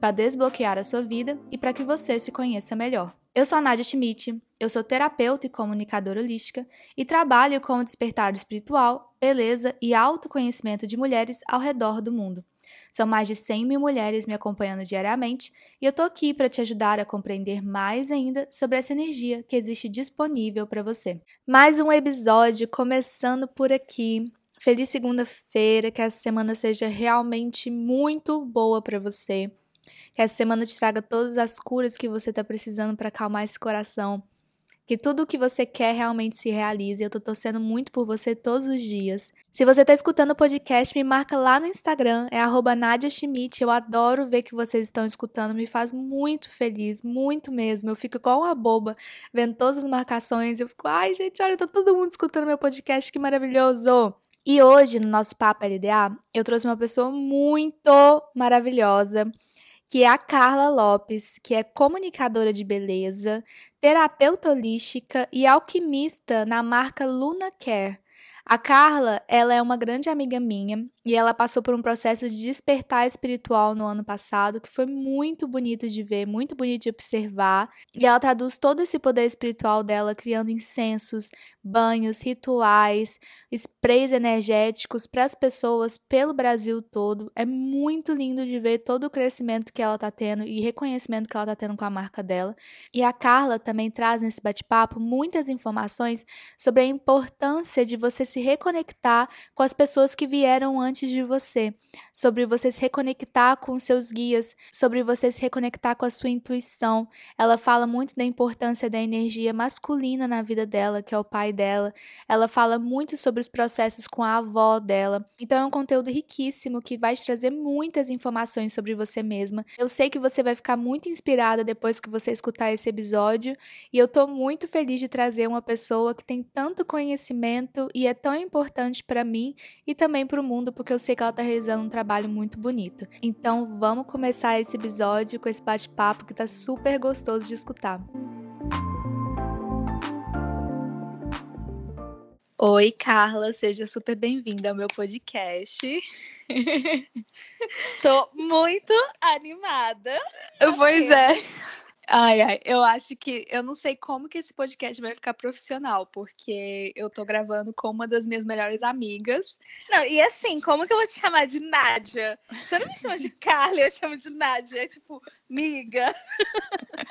para desbloquear a sua vida e para que você se conheça melhor. Eu sou a Nadia Schmidt, eu sou terapeuta e comunicadora holística e trabalho com o despertar espiritual, beleza e autoconhecimento de mulheres ao redor do mundo. São mais de 100 mil mulheres me acompanhando diariamente e eu tô aqui para te ajudar a compreender mais ainda sobre essa energia que existe disponível para você. Mais um episódio começando por aqui. Feliz segunda-feira, que essa semana seja realmente muito boa para você. Que essa semana te traga todas as curas que você está precisando para acalmar esse coração. Que tudo o que você quer realmente se realize. Eu tô torcendo muito por você todos os dias. Se você está escutando o podcast, me marca lá no Instagram, é Nadia Schmidt. Eu adoro ver que vocês estão escutando, me faz muito feliz, muito mesmo. Eu fico igual uma boba vendo todas as marcações. Eu fico, ai, gente, olha, tá todo mundo escutando meu podcast, que maravilhoso! E hoje, no nosso Papo LDA, eu trouxe uma pessoa muito maravilhosa que é a Carla Lopes, que é comunicadora de beleza, terapeuta holística e alquimista na marca Luna Care. A Carla, ela é uma grande amiga minha e ela passou por um processo de despertar espiritual no ano passado, que foi muito bonito de ver, muito bonito de observar. E ela traduz todo esse poder espiritual dela criando incensos, banhos, rituais, sprays energéticos para as pessoas pelo Brasil todo. É muito lindo de ver todo o crescimento que ela está tendo e reconhecimento que ela está tendo com a marca dela. E a Carla também traz nesse bate-papo muitas informações sobre a importância de você se reconectar com as pessoas que vieram antes de você, sobre você se reconectar com seus guias, sobre você se reconectar com a sua intuição. Ela fala muito da importância da energia masculina na vida dela, que é o pai dela. Ela fala muito sobre os processos com a avó dela. Então é um conteúdo riquíssimo que vai te trazer muitas informações sobre você mesma. Eu sei que você vai ficar muito inspirada depois que você escutar esse episódio e eu tô muito feliz de trazer uma pessoa que tem tanto conhecimento e é tão importante para mim e também para o mundo, porque eu sei que ela tá realizando um trabalho muito bonito. Então, vamos começar esse episódio com esse bate-papo que tá super gostoso de escutar. Oi, Carla, seja super bem-vinda ao meu podcast. Tô muito animada. Pois é. Ai, ai, eu acho que eu não sei como que esse podcast vai ficar profissional, porque eu tô gravando com uma das minhas melhores amigas. Não, e assim, como que eu vou te chamar de Nádia? Você não me chama de Carla, eu chamo de Nádia, é tipo, miga.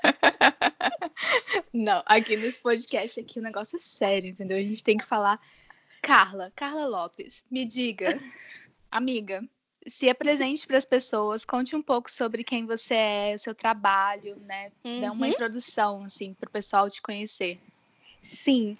Não, aqui nesse podcast aqui o negócio é sério, entendeu? A gente tem que falar. Carla, Carla Lopes, me diga, amiga, se apresente para as pessoas, conte um pouco sobre quem você é, o seu trabalho, né? Uhum. Dá uma uhum. introdução, assim, para o pessoal te conhecer. Sim.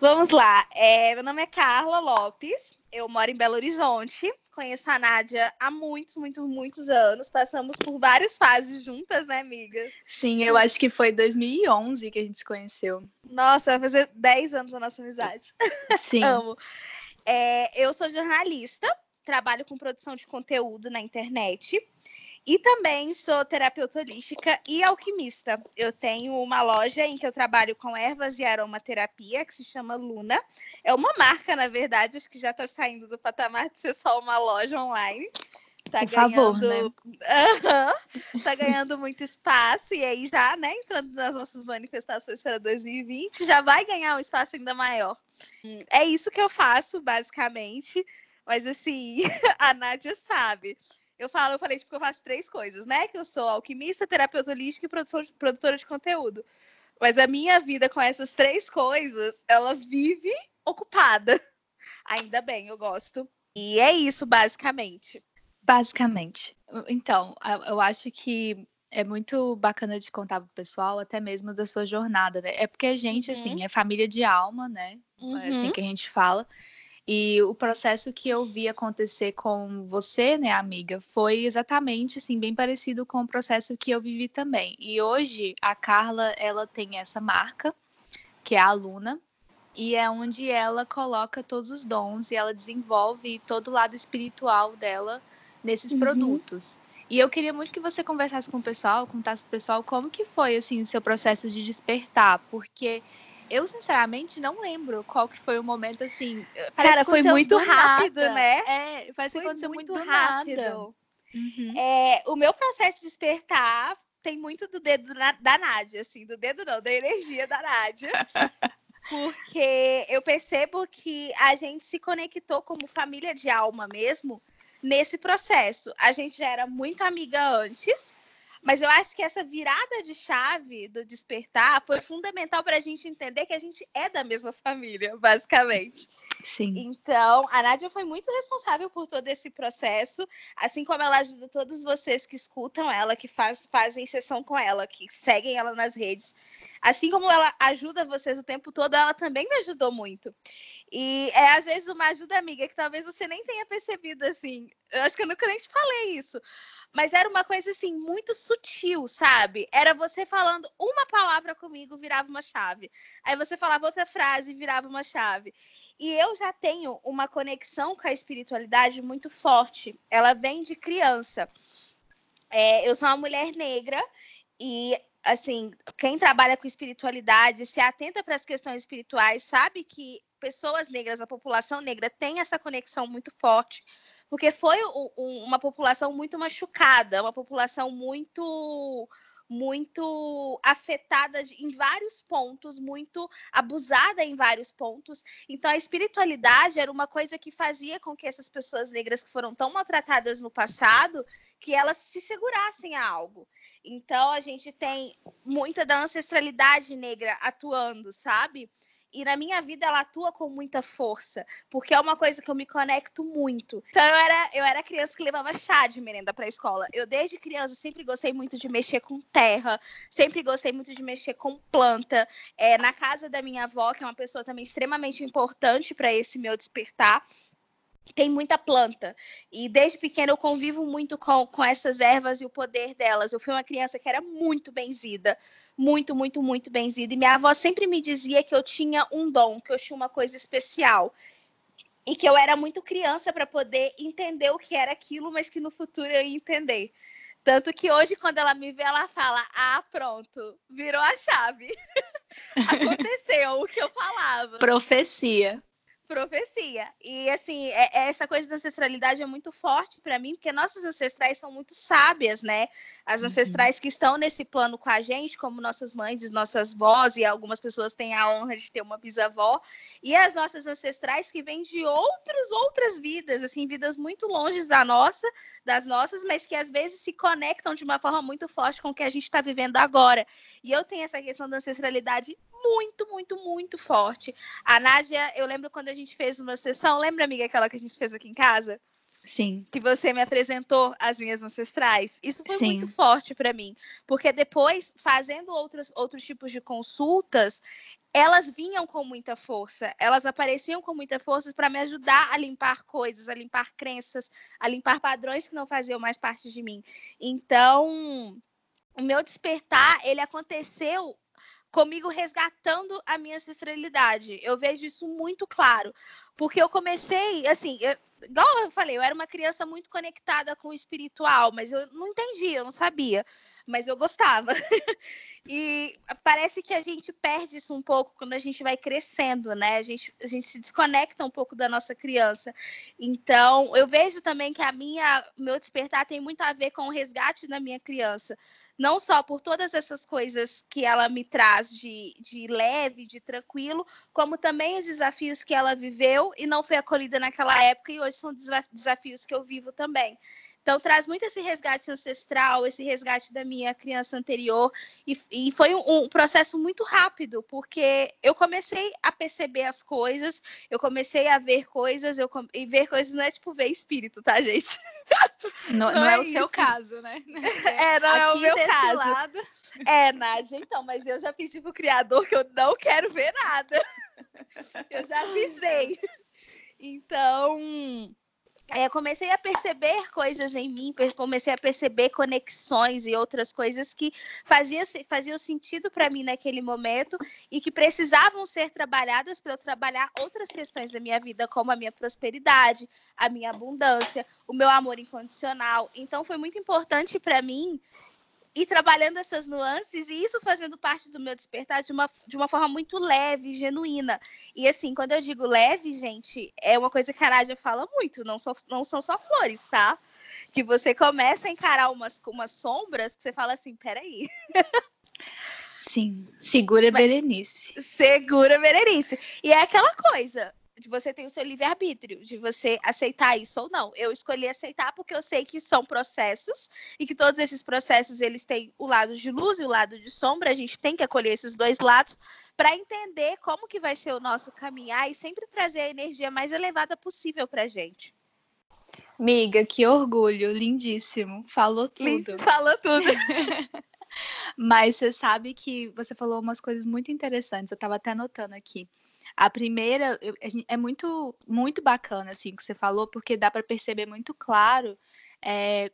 Vamos lá. É, meu nome é Carla Lopes, eu moro em Belo Horizonte. Conheço a Nádia há muitos, muitos, muitos anos. Passamos por várias fases juntas, né, amiga? Sim, eu acho que foi 2011 que a gente se conheceu. Nossa, vai fazer 10 anos da nossa amizade. Sim. Amo. É, eu sou jornalista, trabalho com produção de conteúdo na internet. E também sou terapeuta holística e alquimista. Eu tenho uma loja em que eu trabalho com ervas e aromaterapia, que se chama Luna. É uma marca, na verdade, acho que já está saindo do patamar de ser só uma loja online. Tá Por ganhando, favor, né? Uhum, tá ganhando muito espaço e aí já, né, entrando nas nossas manifestações para 2020, já vai ganhar um espaço ainda maior. É isso que eu faço, basicamente. Mas assim, a Nádia sabe. Eu falo, eu falei, tipo, que eu faço três coisas, né? Que eu sou alquimista, terapeuta holística e produção, produtora de conteúdo. Mas a minha vida com essas três coisas, ela vive ocupada. Ainda bem, eu gosto. E é isso, basicamente. Basicamente. Então, eu acho que é muito bacana de contar pro pessoal, até mesmo da sua jornada, né? É porque a gente, assim, uhum. assim, é família de alma, né? Uhum. É assim uhum. que a gente fala. E o processo que eu vi acontecer com você, né, amiga, foi exatamente assim bem parecido com o processo que eu vivi também. E hoje a Carla, ela tem essa marca, que é a Aluna, e é onde ela coloca todos os dons e ela desenvolve todo o lado espiritual dela nesses uhum. produtos. E eu queria muito que você conversasse com o pessoal, contasse pro pessoal como que foi assim o seu processo de despertar, porque eu sinceramente não lembro qual que foi o momento assim. Cara, foi muito rápido, nada. né? É, parece que aconteceu muito, muito rápido. Uhum. É, o meu processo de despertar tem muito do dedo da Nádia, assim, do dedo não, da energia da Nádia. porque eu percebo que a gente se conectou como família de alma mesmo nesse processo. A gente já era muito amiga antes, mas eu acho que essa virada de chave do despertar foi fundamental para a gente entender que a gente é da mesma família, basicamente. Sim. Então, a Nádia foi muito responsável por todo esse processo, assim como ela ajuda todos vocês que escutam ela, que faz, fazem sessão com ela, que seguem ela nas redes. Assim como ela ajuda vocês o tempo todo, ela também me ajudou muito. E é às vezes uma ajuda amiga que talvez você nem tenha percebido assim. Eu acho que eu nunca nem te falei isso. Mas era uma coisa assim muito sutil, sabe? Era você falando uma palavra comigo, virava uma chave. Aí você falava outra frase, virava uma chave. E eu já tenho uma conexão com a espiritualidade muito forte. Ela vem de criança. É, eu sou uma mulher negra e assim, quem trabalha com espiritualidade, se atenta para as questões espirituais, sabe que pessoas negras, a população negra tem essa conexão muito forte, porque foi uma população muito machucada, uma população muito muito afetada em vários pontos, muito abusada em vários pontos. Então a espiritualidade era uma coisa que fazia com que essas pessoas negras que foram tão maltratadas no passado, que elas se segurassem a algo. Então a gente tem muita da ancestralidade negra atuando, sabe? E na minha vida ela atua com muita força, porque é uma coisa que eu me conecto muito. Então eu era, eu era criança que levava chá de merenda para a escola. Eu desde criança sempre gostei muito de mexer com terra, sempre gostei muito de mexer com planta. É, na casa da minha avó, que é uma pessoa também extremamente importante para esse meu despertar, tem muita planta. E desde pequena eu convivo muito com, com essas ervas e o poder delas. Eu fui uma criança que era muito benzida. Muito, muito, muito benzida. E minha avó sempre me dizia que eu tinha um dom, que eu tinha uma coisa especial. E que eu era muito criança para poder entender o que era aquilo, mas que no futuro eu ia entender. Tanto que hoje, quando ela me vê, ela fala: Ah, pronto, virou a chave. Aconteceu o que eu falava. Profecia profecia. E assim, é, é, essa coisa da ancestralidade é muito forte para mim, porque nossas ancestrais são muito sábias, né? As uhum. ancestrais uhum. que estão nesse plano com a gente, como nossas mães e nossas vós, e algumas pessoas têm a honra de ter uma bisavó, e as nossas ancestrais que vêm de outros outras vidas, assim, vidas muito longe da nossa, das nossas, mas que às vezes se conectam de uma forma muito forte com o que a gente está vivendo agora. E eu tenho essa questão da ancestralidade muito, muito, muito forte. A Nádia, eu lembro quando a gente fez uma sessão, lembra, amiga, aquela que a gente fez aqui em casa? Sim. Que você me apresentou as minhas ancestrais. Isso foi Sim. muito forte para mim, porque depois, fazendo outros, outros tipos de consultas, elas vinham com muita força, elas apareciam com muita força para me ajudar a limpar coisas, a limpar crenças, a limpar padrões que não faziam mais parte de mim. Então, o meu despertar, ele aconteceu comigo resgatando a minha ancestralidade. Eu vejo isso muito claro, porque eu comecei, assim, eu, igual eu falei, eu era uma criança muito conectada com o espiritual, mas eu não entendia, eu não sabia, mas eu gostava. E parece que a gente perde isso um pouco quando a gente vai crescendo, né? A gente, a gente se desconecta um pouco da nossa criança. Então, eu vejo também que a minha, meu despertar tem muito a ver com o resgate da minha criança. Não só por todas essas coisas que ela me traz de, de leve, de tranquilo, como também os desafios que ela viveu e não foi acolhida naquela época, e hoje são desafios que eu vivo também. Então traz muito esse resgate ancestral, esse resgate da minha criança anterior. E, e foi um, um, processo muito rápido, porque eu comecei a perceber as coisas, eu comecei a ver coisas, eu, e ver coisas não é tipo ver espírito, tá, gente? Não, não, não é, é, o seu caso, né? É, não Aqui é o meu caso. Lado... É, Nádia, então, mas eu já pedi pro criador que eu não quero ver nada. Eu já avisei. Então, comecei a perceber coisas em mim, comecei a perceber conexões e outras coisas que faziam, faziam sentido para mim naquele momento e que precisavam ser trabalhadas para eu trabalhar outras questões da minha vida, como a minha prosperidade, a minha abundância, o meu amor incondicional. Então, foi muito importante para mim e trabalhando essas nuances e isso fazendo parte do meu despertar de uma, de uma forma muito leve, genuína. E assim, quando eu digo leve, gente, é uma coisa que a Nádia fala muito, não, só, não são só flores, tá? Que você começa a encarar umas, umas sombras que você fala assim, peraí. Sim, segura Berenice. Segura Berenice. E é aquela coisa, você ter o seu livre-arbítrio, de você aceitar isso ou não. Eu escolhi aceitar porque eu sei que são processos e que todos esses processos eles têm o lado de luz e o lado de sombra. A gente tem que acolher esses dois lados para entender como que vai ser o nosso caminhar e sempre trazer a energia mais elevada possível para gente. Miga, que orgulho, lindíssimo. Falou tudo. Falou tudo. Mas você sabe que você falou umas coisas muito interessantes. Eu estava até anotando aqui. A primeira eu, é muito, muito bacana, assim, que você falou, porque dá para perceber muito claro é,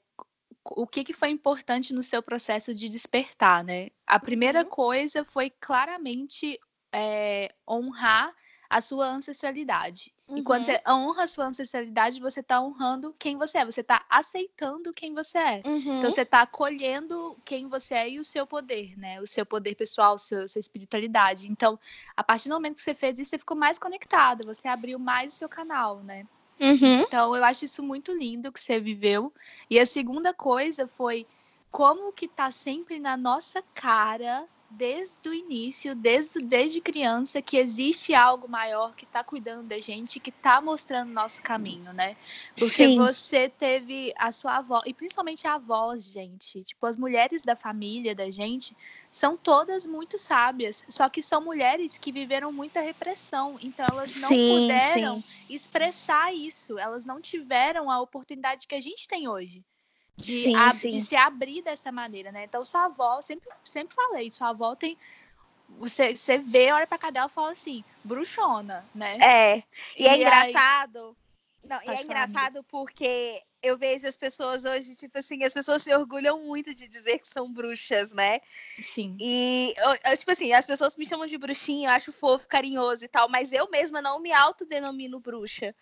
o que, que foi importante no seu processo de despertar, né? A primeira uhum. coisa foi claramente é, honrar a sua ancestralidade. Uhum. E quando você honra a sua ancestralidade, você está honrando quem você é, você está aceitando quem você é. Uhum. Então você está acolhendo quem você é e o seu poder, né? O seu poder pessoal, seu, sua espiritualidade. Então, a partir do momento que você fez isso, você ficou mais conectado, você abriu mais o seu canal, né? Uhum. Então, eu acho isso muito lindo que você viveu. E a segunda coisa foi como que tá sempre na nossa cara desde o início, desde, desde criança, que existe algo maior que está cuidando da gente, que está mostrando o nosso caminho, né? Porque Sim. você teve a sua avó, e principalmente a avó, gente. Tipo, as mulheres da família da gente são todas muito sábias, só que são mulheres que viveram muita repressão, então elas não sim, puderam sim. expressar isso, elas não tiveram a oportunidade que a gente tem hoje de, sim, ab sim. de se abrir dessa maneira, né? Então, sua avó, sempre, sempre falei, sua avó tem. Você, você vê, olha pra cadela e fala assim, bruxona, né? É. E, e é engraçado. Aí... Não, e é engraçado porque eu vejo as pessoas hoje, tipo assim, as pessoas se orgulham muito de dizer que são bruxas, né? Sim. E, eu, tipo assim, as pessoas me chamam de bruxinha, eu acho fofo, carinhoso e tal, mas eu mesma não me autodenomino bruxa.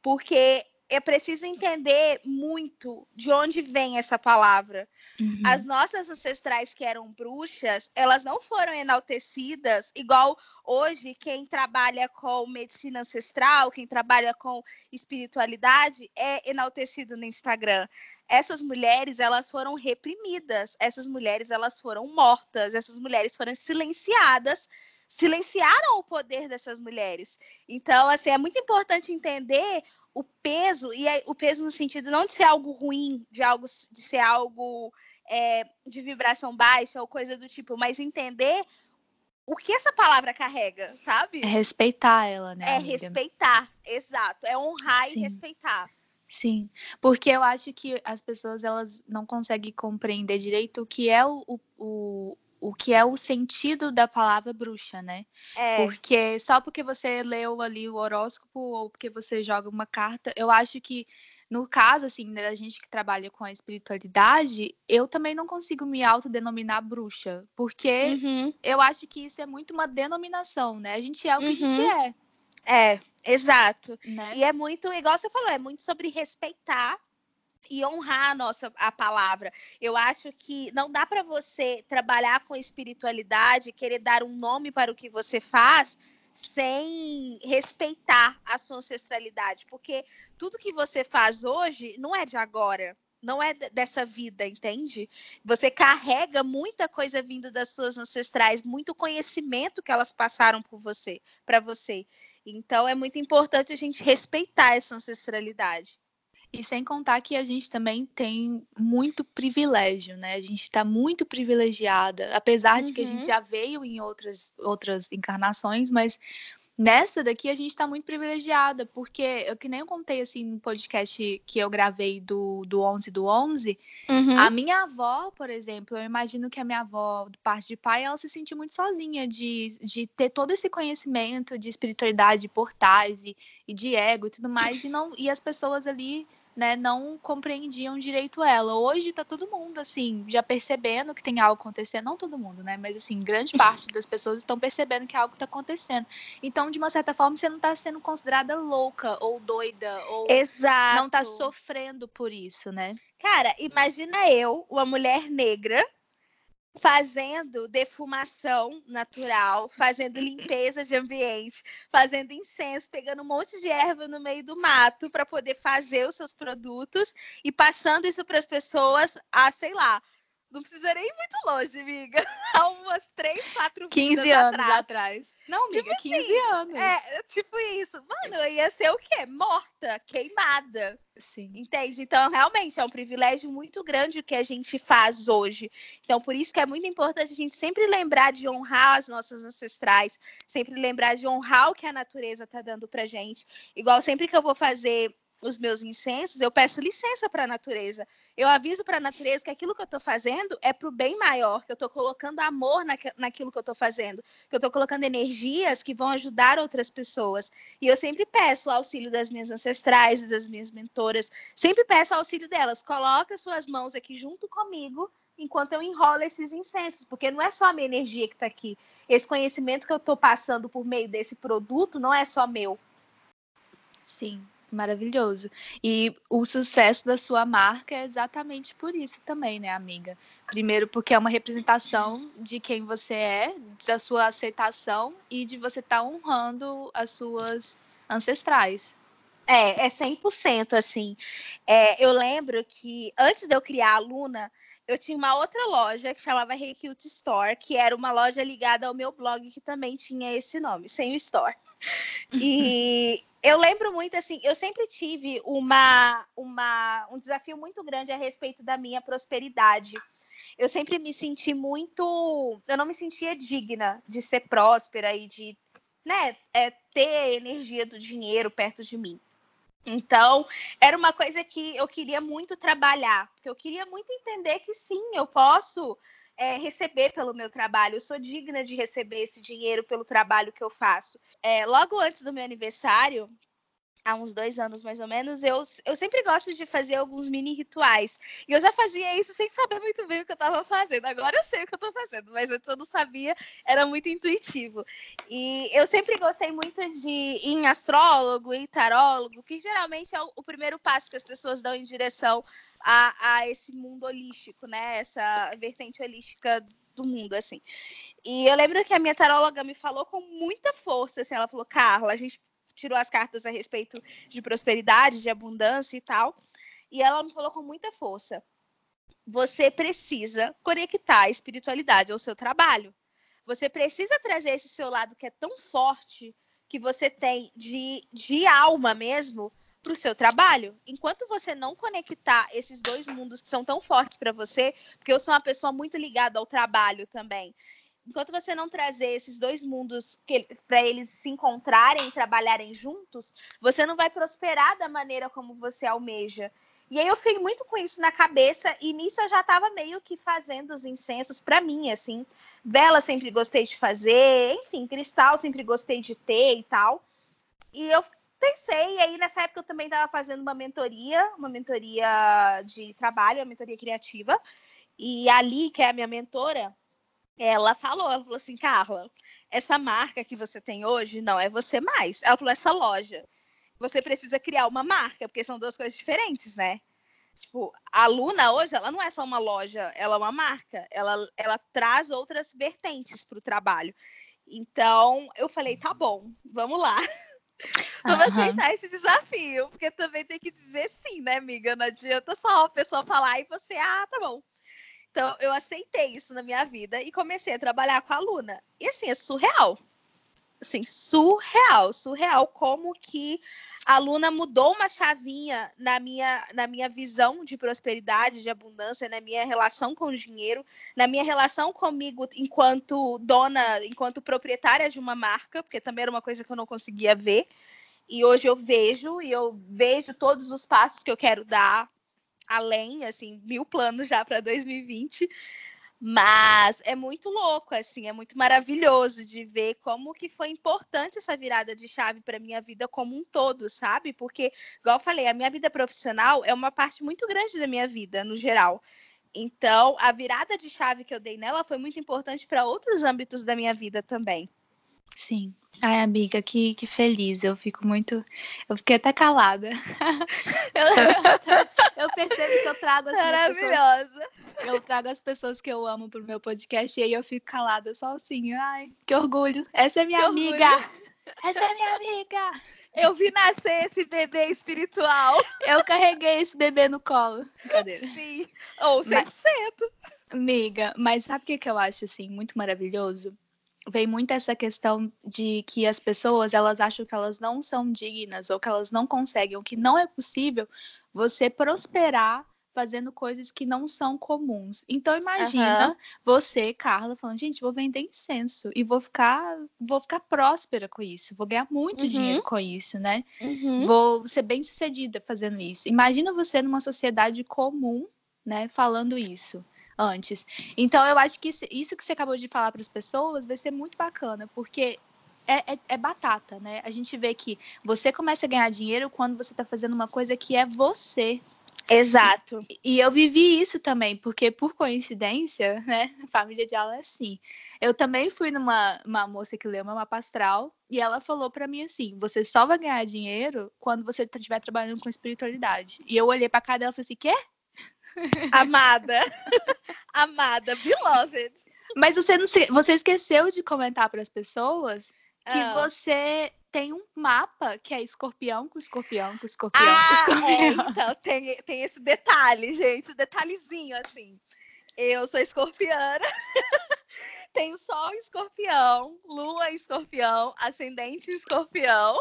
Porque é preciso entender muito de onde vem essa palavra. Uhum. As nossas ancestrais que eram bruxas, elas não foram enaltecidas igual hoje quem trabalha com medicina ancestral, quem trabalha com espiritualidade é enaltecido no Instagram. Essas mulheres, elas foram reprimidas, essas mulheres, elas foram mortas, essas mulheres foram silenciadas silenciaram o poder dessas mulheres. Então, assim, é muito importante entender o peso, e o peso no sentido não de ser algo ruim, de algo de ser algo é, de vibração baixa ou coisa do tipo, mas entender o que essa palavra carrega, sabe? É respeitar ela, né? É amiga? respeitar, exato. É honrar Sim. e respeitar. Sim, porque eu acho que as pessoas elas não conseguem compreender direito o que é o, o, o que é o sentido da palavra bruxa, né? É. Porque só porque você leu ali o horóscopo ou porque você joga uma carta, eu acho que no caso, assim, da gente que trabalha com a espiritualidade, eu também não consigo me autodenominar bruxa, porque uhum. eu acho que isso é muito uma denominação, né? A gente é o que uhum. a gente uhum. é. É, exato. Né? E é muito, igual você falou, é muito sobre respeitar e honrar a nossa a palavra. Eu acho que não dá para você trabalhar com espiritualidade, querer dar um nome para o que você faz sem respeitar a sua ancestralidade, porque tudo que você faz hoje não é de agora, não é dessa vida, entende? Você carrega muita coisa vindo das suas ancestrais, muito conhecimento que elas passaram por você, para você. Então é muito importante a gente respeitar essa ancestralidade. E sem contar que a gente também tem muito privilégio, né? A gente está muito privilegiada, apesar de que a gente Uhum. já veio em outras, outras encarnações, mas nessa daqui a gente está muito privilegiada, porque eu que nem eu contei assim no podcast que eu gravei do, do 11 do 11, Uhum. a minha avó, por exemplo, eu imagino que a minha avó, de parte de pai, ela se sentiu muito sozinha de, de ter todo esse conhecimento de espiritualidade, de portais e, e de ego e tudo mais, e, não, e as pessoas ali, né, não compreendiam direito ela. Hoje tá todo mundo, assim, já percebendo que tem algo acontecendo, não todo mundo, né, mas assim, grande parte das pessoas estão percebendo que algo tá acontecendo. Então, de uma certa forma, você não tá sendo considerada louca ou doida ou Exato. não tá sofrendo por isso, né? Cara, imagina eu, uma mulher negra, fazendo defumação natural, fazendo limpeza de ambiente, fazendo incenso, pegando um monte de erva no meio do mato para poder fazer os seus produtos e passando isso para as pessoas a, sei lá, não precisa nem ir muito longe, amiga. Há umas três, quatro 15 vidas anos atrás. atrás. Não, Tipo amiga, 15 anos. É, tipo isso. Mano, eu ia ser o quê? Morta, queimada. Sim. Entende? Então, realmente, é um privilégio muito grande o que a gente faz hoje. Então, por isso que é muito importante a gente sempre lembrar de honrar as nossas ancestrais, sempre lembrar de honrar o que a natureza está dando pra gente. Igual sempre que eu vou fazer os meus incensos, eu peço licença para a natureza. Eu aviso para a natureza que aquilo que eu estou fazendo é para o bem maior, que eu estou colocando amor naquilo que eu estou fazendo, que eu estou colocando energias que vão ajudar outras pessoas. E eu sempre peço o auxílio das minhas ancestrais e das minhas mentoras, sempre peço o auxílio delas. Coloca suas mãos aqui junto comigo enquanto eu enrolo esses incensos, porque não é só a minha energia que está aqui. Esse conhecimento que eu estou passando por meio desse produto não é só meu. Sim, maravilhoso. E o sucesso da sua marca é exatamente por isso também, né, amiga? Primeiro, porque é uma representação de quem você é, da sua aceitação e de você estar honrando as suas ancestrais. É, é 100% assim. É, eu lembro que antes de eu criar a Luna, eu tinha uma outra loja que chamava Hey Cute Store, que era uma loja ligada ao meu blog, que também tinha esse nome, sem o Store. E eu lembro muito assim, eu sempre tive uma, uma, um desafio muito grande a respeito da minha prosperidade. Eu sempre me senti muito. Eu não me sentia digna de ser próspera e de né, é, ter a energia do dinheiro perto de mim. Então, era uma coisa que eu queria muito trabalhar, porque eu queria muito entender que sim, eu posso é, receber pelo meu trabalho, eu sou digna de receber esse dinheiro pelo trabalho que eu faço. É, logo antes do meu aniversário, há uns dois anos mais ou menos, eu, eu sempre gosto de fazer alguns mini rituais. E eu já fazia isso sem saber muito bem o que eu estava fazendo. Agora eu sei o que eu estou fazendo, mas eu não sabia, era muito intuitivo. E eu sempre gostei muito de ir em astrólogo, em tarólogo, que geralmente é o, o primeiro passo que as pessoas dão em direção a, a esse mundo holístico, né? Essa vertente holística do mundo, assim. E eu lembro que a minha taróloga me falou com muita força, assim, ela falou, Carla, a gente tirou as cartas a respeito de prosperidade, de abundância e tal. E ela me falou com muita força: você precisa conectar a espiritualidade ao seu trabalho. Você precisa trazer esse seu lado que é tão forte, que você tem de, de alma mesmo, para o seu trabalho. Enquanto você não conectar esses dois mundos que são tão fortes para você, porque eu sou uma pessoa muito ligada ao trabalho também enquanto você não trazer esses dois mundos para eles se encontrarem e trabalharem juntos, você não vai prosperar da maneira como você almeja. E aí eu fiquei muito com isso na cabeça e nisso eu já estava meio que fazendo os incensos para mim, assim. Vela sempre gostei de fazer, enfim, cristal sempre gostei de ter e tal. E eu pensei, e aí nessa época eu também estava fazendo uma mentoria, uma mentoria de trabalho, uma mentoria criativa. E ali, que é a minha mentora, ela falou, ela falou assim, Carla, essa marca que você tem hoje não é você mais. Ela falou, essa loja. Você precisa criar uma marca, porque são duas coisas diferentes, né? Tipo, a Luna hoje, ela não é só uma loja, ela é uma marca. Ela, ela traz outras vertentes para o trabalho. Então, eu falei, tá bom, vamos lá. Vamos Aham. aceitar esse desafio, porque também tem que dizer sim, né, amiga? Não adianta só a pessoa falar e você, ah, tá bom. Então, eu aceitei isso na minha vida e comecei a trabalhar com a Luna. E assim, é surreal. assim, surreal, surreal como que a Luna mudou uma chavinha na minha, na minha visão de prosperidade, de abundância, na minha relação com o dinheiro, na minha relação comigo enquanto dona, enquanto proprietária de uma marca, porque também era uma coisa que eu não conseguia ver. E hoje eu vejo e eu vejo todos os passos que eu quero dar além, assim, mil planos já para 2020. Mas é muito louco, assim, é muito maravilhoso de ver como que foi importante essa virada de chave para minha vida como um todo, sabe? Porque, igual eu falei, a minha vida profissional é uma parte muito grande da minha vida, no geral. Então, a virada de chave que eu dei nela foi muito importante para outros âmbitos da minha vida também. Sim. Ai, amiga, que, que feliz. Eu fico muito. Eu fiquei até calada. eu, eu, percebo que eu trago as Maravilhosa. Pessoas, eu trago as pessoas que eu amo pro meu podcast e aí eu fico calada só assim. Ai, que orgulho. Essa é minha que amiga. Orgulho. Essa é minha amiga. Eu vi nascer esse bebê espiritual. Eu carreguei esse bebê no colo. Cadê? Sim. Ou 100%. Mas, amiga, mas sabe o que, que eu acho assim muito maravilhoso? Vem muito essa questão de que as pessoas elas acham que elas não são dignas ou que elas não conseguem, ou que não é possível você prosperar fazendo coisas que não são comuns. Então imagina uhum. você, Carla, falando, gente, vou vender incenso e vou ficar, vou ficar próspera com isso, vou ganhar muito uhum. dinheiro com isso, né? Uhum. Vou ser bem sucedida fazendo isso. Imagina você numa sociedade comum, né, falando isso antes. Então, eu acho que isso que você acabou de falar para as pessoas vai ser muito bacana, porque é, é, é, batata, né? A gente vê que você começa a ganhar dinheiro quando você está fazendo uma coisa que é você. Exato. E, e eu vivi isso também, porque por coincidência, né? A família de aula é assim. Eu também fui numa uma moça que leu uma mapa astral e ela falou para mim assim: você só vai ganhar dinheiro quando você estiver trabalhando com espiritualidade. E eu olhei para cara dela e falei assim: quê? Amada. Amada, beloved. Mas você não se... você esqueceu de comentar para as pessoas que ah. você tem um mapa que é escorpião com escorpião com escorpião ah, com escorpião. É, então tem, tem esse detalhe, gente, esse detalhezinho assim. Eu sou escorpiana. tenho sol em escorpião, lua em escorpião, ascendente em escorpião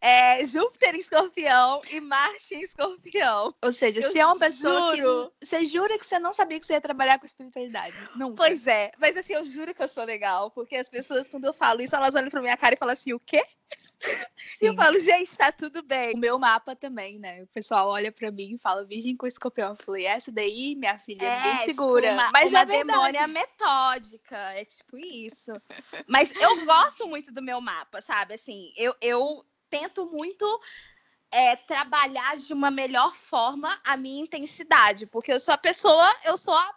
é Júpiter em escorpião e Marte em escorpião. Ou seja, eu se é uma pessoa juro. que. Você jura que você não sabia que você ia trabalhar com espiritualidade? Nunca. Pois é, mas assim, eu juro que eu sou legal, porque as pessoas, quando eu falo isso, elas olham pra minha cara e falam assim: o quê? Sim. E eu falo, gente, tá tudo bem. O meu mapa também, né? O pessoal olha pra mim e fala, Virgem com escorpião. Eu falei, essa daí, minha filha, é, bem tipo segura. Tipo uma, Mas uma é demônia metódica, é tipo isso. Mas eu gosto muito do meu mapa, sabe? Assim, eu, eu tento muito é, trabalhar de uma melhor forma a minha intensidade, porque eu sou a pessoa, eu sou a,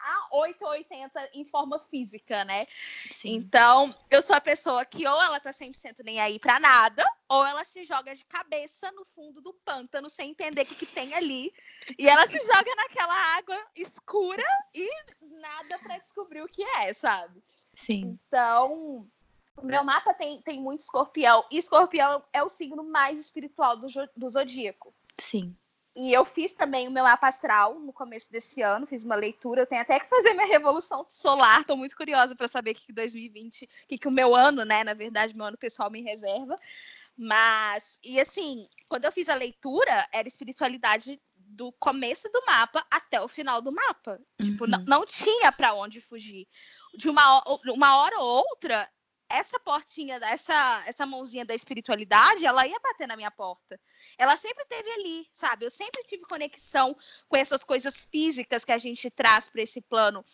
a 8 ou 80 em forma física, né? Sim. Então, eu sou a pessoa que ou ela tá 100% nem aí para nada, ou ela se joga de cabeça no fundo do pântano sem entender o que, que tem ali. E ela se joga naquela água escura e nada para descobrir o que é, sabe? Sim. Então, o meu mapa tem, tem muito escorpião. E escorpião é o signo mais espiritual do, do zodíaco. Sim. E eu fiz também o meu mapa astral no começo desse ano, fiz uma leitura. Eu tenho até que fazer minha revolução solar. Estou muito curiosa para saber o que 2020, o que, que o meu ano, né? Na verdade, meu ano pessoal me reserva. Mas, e assim, quando eu fiz a leitura, era espiritualidade do começo do mapa até o final do mapa. Tipo, uhum. Tipo, não, não tinha para onde fugir. De uma, uma hora ou outra, essa portinha, essa, essa mãozinha da espiritualidade, ela ia bater na minha porta. Ela sempre teve ali, sabe? Eu sempre tive conexão com essas coisas físicas que a gente traz para esse plano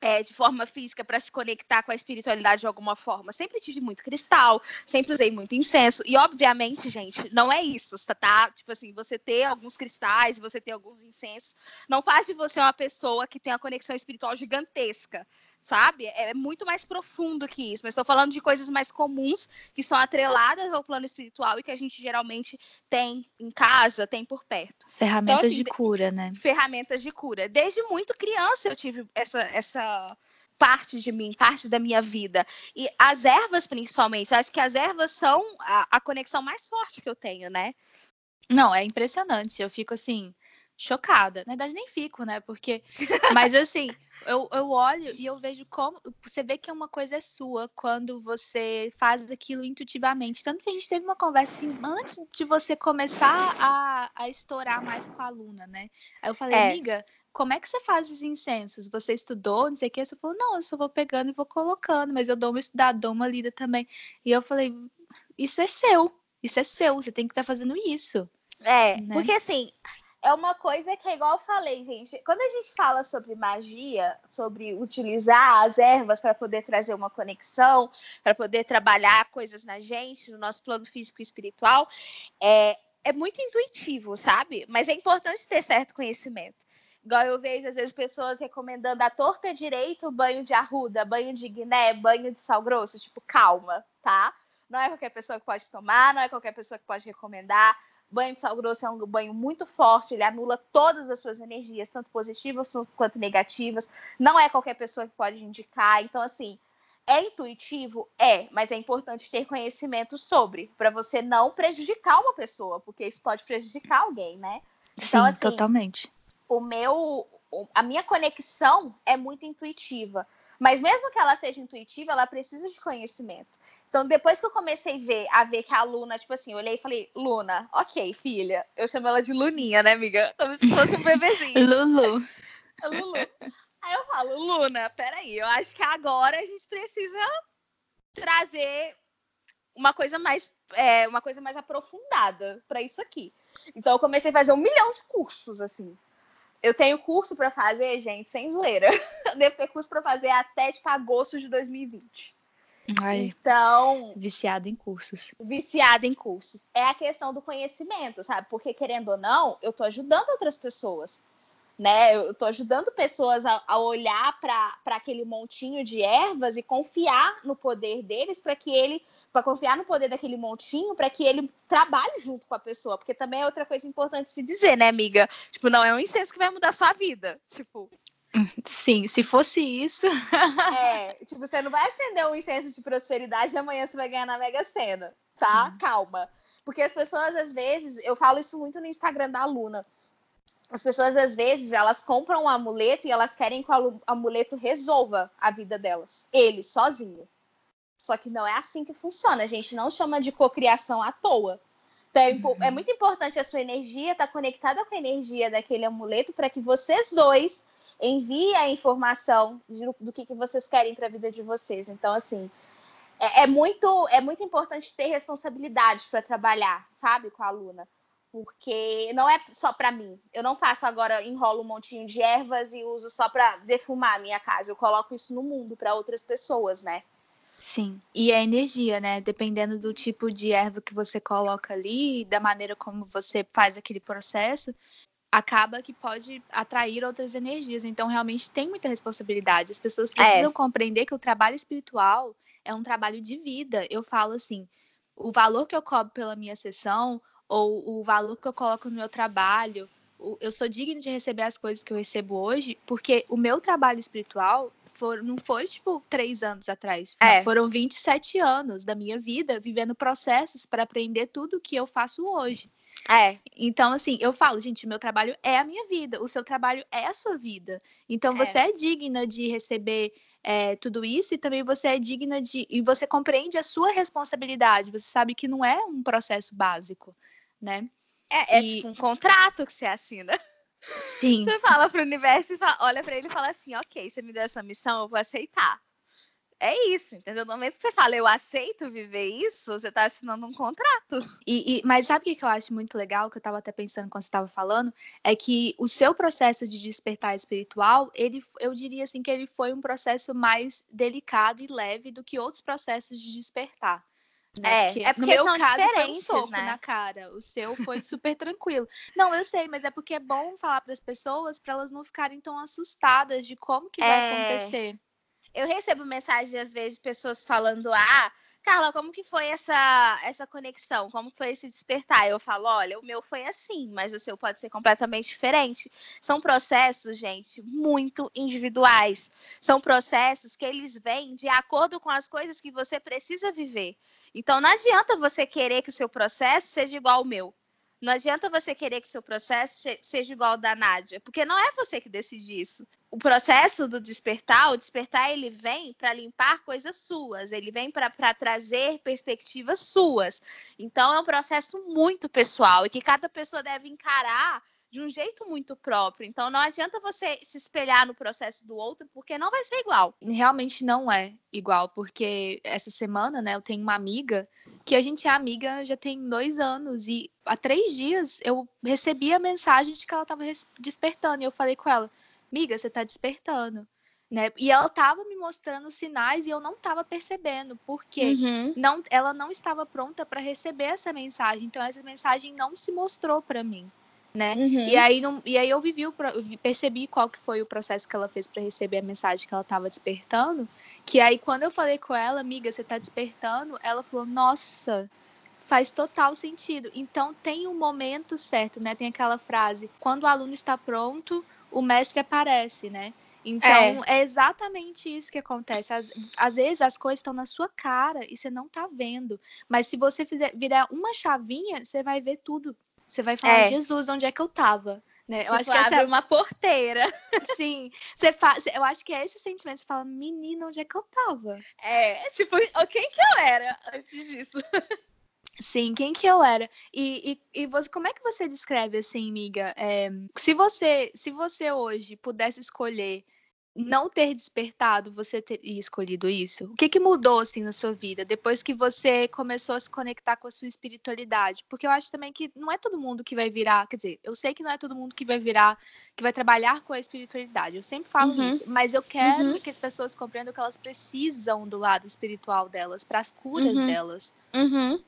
é, de forma física para se conectar com a espiritualidade de alguma forma. Sempre tive muito cristal, sempre usei muito incenso. E, obviamente, gente, não é isso, tá? tá? Tipo assim, você ter alguns cristais, você ter alguns incensos, não faz de você uma pessoa que tem uma conexão espiritual gigantesca sabe? É muito mais profundo que isso. Mas estou falando de coisas mais comuns que são atreladas ao plano espiritual e que a gente geralmente tem em casa, tem por perto. Ferramentas então, assim, de cura, né? Ferramentas de cura. Desde muito criança eu tive essa, essa parte de mim, parte da minha vida. E as ervas, principalmente, acho que as ervas são a, a conexão mais forte que eu tenho, né? Não, é impressionante. Eu fico assim chocada. Na verdade, nem fico, né? Porque. Mas assim, eu, eu olho e eu vejo como. Você vê que uma coisa é sua quando você faz aquilo intuitivamente. Tanto que a gente teve uma conversa assim, antes de você começar a, a estourar mais com a aluna, né? Aí eu falei, é. amiga, como é que você faz os incensos? Você estudou, não sei o que? Você falou, não, eu só vou pegando e vou colocando, mas eu dou uma estudada, dou uma lida também. E eu falei, isso é seu, isso é seu, você tem que estar tá fazendo isso. É, né? porque assim, é uma coisa que é igual eu falei, gente. Quando a gente fala sobre magia, sobre utilizar as ervas para poder trazer uma conexão, para poder trabalhar coisas na gente, no nosso plano físico e espiritual, é, é muito intuitivo, sabe? Mas é importante ter certo conhecimento. Igual eu vejo, às vezes, pessoas recomendando a torta direito, banho de arruda, banho de guiné, banho de sal grosso. Tipo, calma, tá? Não é qualquer pessoa que pode tomar, não é qualquer pessoa que pode recomendar banho de sal grosso é um banho muito forte, ele anula todas as suas energias, tanto positivas quanto negativas. Não é qualquer pessoa que pode indicar. Então, assim, é intuitivo? É, mas é importante ter conhecimento sobre, para você não prejudicar uma pessoa, porque isso pode prejudicar alguém, né? Então, Sim, assim, totalmente. O meu, a minha conexão é muito intuitiva. Mas mesmo que ela seja intuitiva, ela precisa de conhecimento. Então, depois que eu comecei a ver, a ver que a Luna, tipo assim, eu olhei e falei, Luna, ok, filha. Eu chamo ela de Luninha, né, amiga? Como se fosse um bebezinho. Lulu. Lulu. Aí eu falo, Luna, peraí, eu acho que agora a gente precisa trazer uma coisa mais, é, uma coisa mais aprofundada para isso aqui. Então eu comecei a fazer um milhão de cursos, assim. Eu tenho curso para fazer, gente, sem zoeira. Eu devo ter curso para fazer até tipo agosto de 2020. Ai, então, viciada em cursos. Viciada em cursos. É a questão do conhecimento, sabe? Porque querendo ou não, eu tô ajudando outras pessoas. Né? Eu tô ajudando pessoas a, a olhar para aquele montinho de ervas e confiar no poder deles para que ele para confiar no poder daquele montinho, para que ele trabalhe junto com a pessoa, porque também é outra coisa importante se dizer, né, amiga? Tipo, não é um incenso que vai mudar a sua vida, tipo. Sim, se fosse isso. é, tipo, você não vai acender um incenso de prosperidade e amanhã você vai ganhar na Mega Sena, tá? Sim. Calma. Porque as pessoas, às vezes, eu falo isso muito no Instagram da aluna. As pessoas, às vezes, elas compram um amuleto e elas querem que o amuleto resolva a vida delas. Ele, sozinho. Só que não é assim que funciona. A gente não chama de cocriação à toa. Então, é, uhum. é muito importante a sua energia estar tá conectada com a energia daquele amuleto para que vocês dois enviem a informação de, do que, que vocês querem para a vida de vocês. Então, assim, é, é, muito, é muito importante ter responsabilidade para trabalhar, sabe, com a aluna. Porque não é só para mim. Eu não faço agora, enrolo um montinho de ervas e uso só para defumar a minha casa. Eu coloco isso no mundo para outras pessoas, né? Sim, e a energia, né? Dependendo do tipo de erva que você coloca ali, da maneira como você faz aquele processo, acaba que pode atrair outras energias. Então, realmente tem muita responsabilidade. As pessoas precisam é. compreender que o trabalho espiritual é um trabalho de vida. Eu falo assim: o valor que eu cobro pela minha sessão, ou o valor que eu coloco no meu trabalho, eu sou digna de receber as coisas que eu recebo hoje, porque o meu trabalho espiritual for, não foi, tipo, três anos atrás. É. Foram 27 anos da minha vida vivendo processos para aprender tudo o que eu faço hoje. É. Então, assim, eu falo, gente, meu trabalho é a minha vida, o seu trabalho é a sua vida. Então, é. você é digna de receber é, tudo isso e também você é digna de. E você compreende a sua responsabilidade. Você sabe que não é um processo básico, né? É, é e... tipo um contrato que você assina. Sim. Você fala para o universo e fala, olha para ele e fala assim: ok, você me deu essa missão, eu vou aceitar. É isso, entendeu? No momento que você fala, eu aceito viver isso, você está assinando um contrato. E, e, mas sabe o que eu acho muito legal, que eu estava até pensando quando você estava falando? É que o seu processo de despertar espiritual, ele, eu diria assim que ele foi um processo mais delicado e leve do que outros processos de despertar. Né? É, porque é porque no meu são caso, foi um soco né? na cara. O seu foi super tranquilo. Não, eu sei, mas é porque é bom falar para as pessoas para elas não ficarem tão assustadas de como que vai é... acontecer. Eu recebo mensagens às vezes de pessoas falando: "Ah, Carla, como que foi essa essa conexão? Como foi esse despertar?" Eu falo: "Olha, o meu foi assim, mas o seu pode ser completamente diferente." São processos, gente, muito individuais. São processos que eles vêm de acordo com as coisas que você precisa viver. Então não adianta você querer que o seu processo seja igual ao meu. Não adianta você querer que seu processo seja igual ao da Nádia, porque não é você que decide isso. O processo do despertar, o despertar ele vem para limpar coisas suas, ele vem para trazer perspectivas suas. Então é um processo muito pessoal e que cada pessoa deve encarar de um jeito muito próprio. Então não adianta você se espelhar no processo do outro, porque não vai ser igual. Realmente não é igual, porque essa semana, né, eu tenho uma amiga que a gente é amiga já tem dois anos e há três dias eu recebi a mensagem de que ela estava despertando e eu falei com ela, amiga, você está despertando. Né? E ela estava me mostrando sinais e eu não estava percebendo, porque uhum. não, ela não estava pronta para receber essa mensagem. Então essa mensagem não se mostrou para mim né? Uhum. E aí não, e aí eu vivi o, percebi qual que foi o processo que ela fez para receber a mensagem que ela estava despertando, que aí quando eu falei com ela, amiga, você está despertando, ela falou: "Nossa, faz total sentido". Então tem um momento certo, né? Tem aquela frase: "Quando o aluno está pronto, o mestre aparece", né? Então, é. é. exatamente isso que acontece. Às, às, vezes as coisas estão na sua cara e você não tá vendo. Mas se você fizer, virar uma chavinha, você vai ver tudo você vai falar, é. Jesus, onde é que eu tava? Né? Tipo, eu acho que essa é uma porteira. Sim. Você faz, eu acho que é esse sentimento. Você fala, menina, onde é que eu tava? É, tipo, quem que eu era antes disso? Sim, quem que eu era? E, e, e você, como é que você descreve assim, amiga? É, se você se você hoje pudesse escolher não ter despertado, você ter escolhido isso? O que, que mudou assim na sua vida depois que você começou a se conectar com a sua espiritualidade? Porque eu acho também que não é todo mundo que vai virar, quer dizer, eu sei que não é todo mundo que vai virar, que vai trabalhar com a espiritualidade. Eu sempre falo uhum. isso, mas eu quero uhum. que as pessoas compreendam que elas precisam do lado espiritual delas para as curas uhum. delas. Uhum.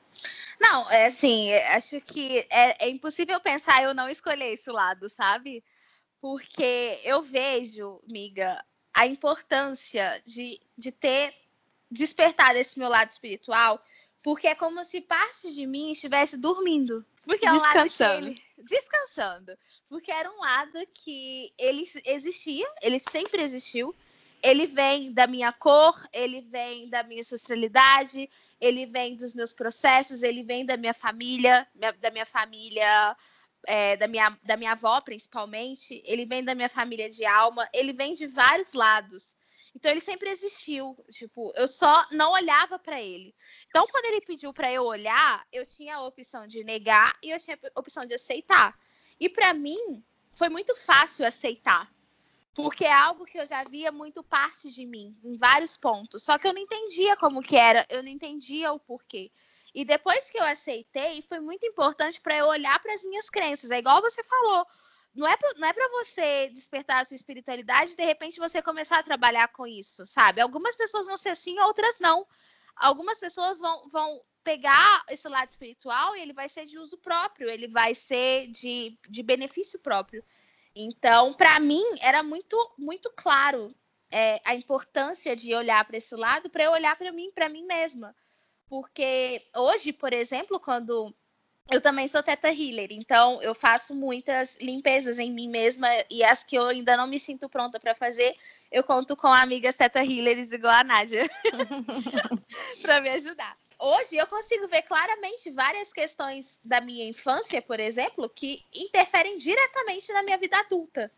Não, é assim, acho que é, é impossível pensar eu não escolher esse lado, sabe? Porque eu vejo, miga, a importância de, de ter despertado esse meu lado espiritual, porque é como se parte de mim estivesse dormindo. Porque é um descansando. Ele, descansando. Porque era um lado que ele existia, ele sempre existiu. Ele vem da minha cor, ele vem da minha ancestralidade, ele vem dos meus processos, ele vem da minha família, da minha família é, da, minha, da minha avó, principalmente, ele vem da minha família de alma, ele vem de vários lados. Então ele sempre existiu, tipo, eu só não olhava para ele. Então quando ele pediu para eu olhar, eu tinha a opção de negar e eu tinha a opção de aceitar. E para mim foi muito fácil aceitar, porque é algo que eu já via muito parte de mim em vários pontos. Só que eu não entendia como que era, eu não entendia o porquê. E depois que eu aceitei, foi muito importante para eu olhar para as minhas crenças. É igual você falou. Não é, não é para você despertar a sua espiritualidade e de repente você começar a trabalhar com isso, sabe? Algumas pessoas vão ser assim, outras não. Algumas pessoas vão, vão pegar esse lado espiritual e ele vai ser de uso próprio, ele vai ser de, de benefício próprio. Então, para mim, era muito, muito claro é, a importância de olhar para esse lado, para eu olhar para mim, para mim mesma. Porque hoje, por exemplo, quando eu também sou teta healer, então eu faço muitas limpezas em mim mesma e as que eu ainda não me sinto pronta para fazer, eu conto com amigas teta healers igual a Nádia para me ajudar. Hoje eu consigo ver claramente várias questões da minha infância, por exemplo, que interferem diretamente na minha vida adulta.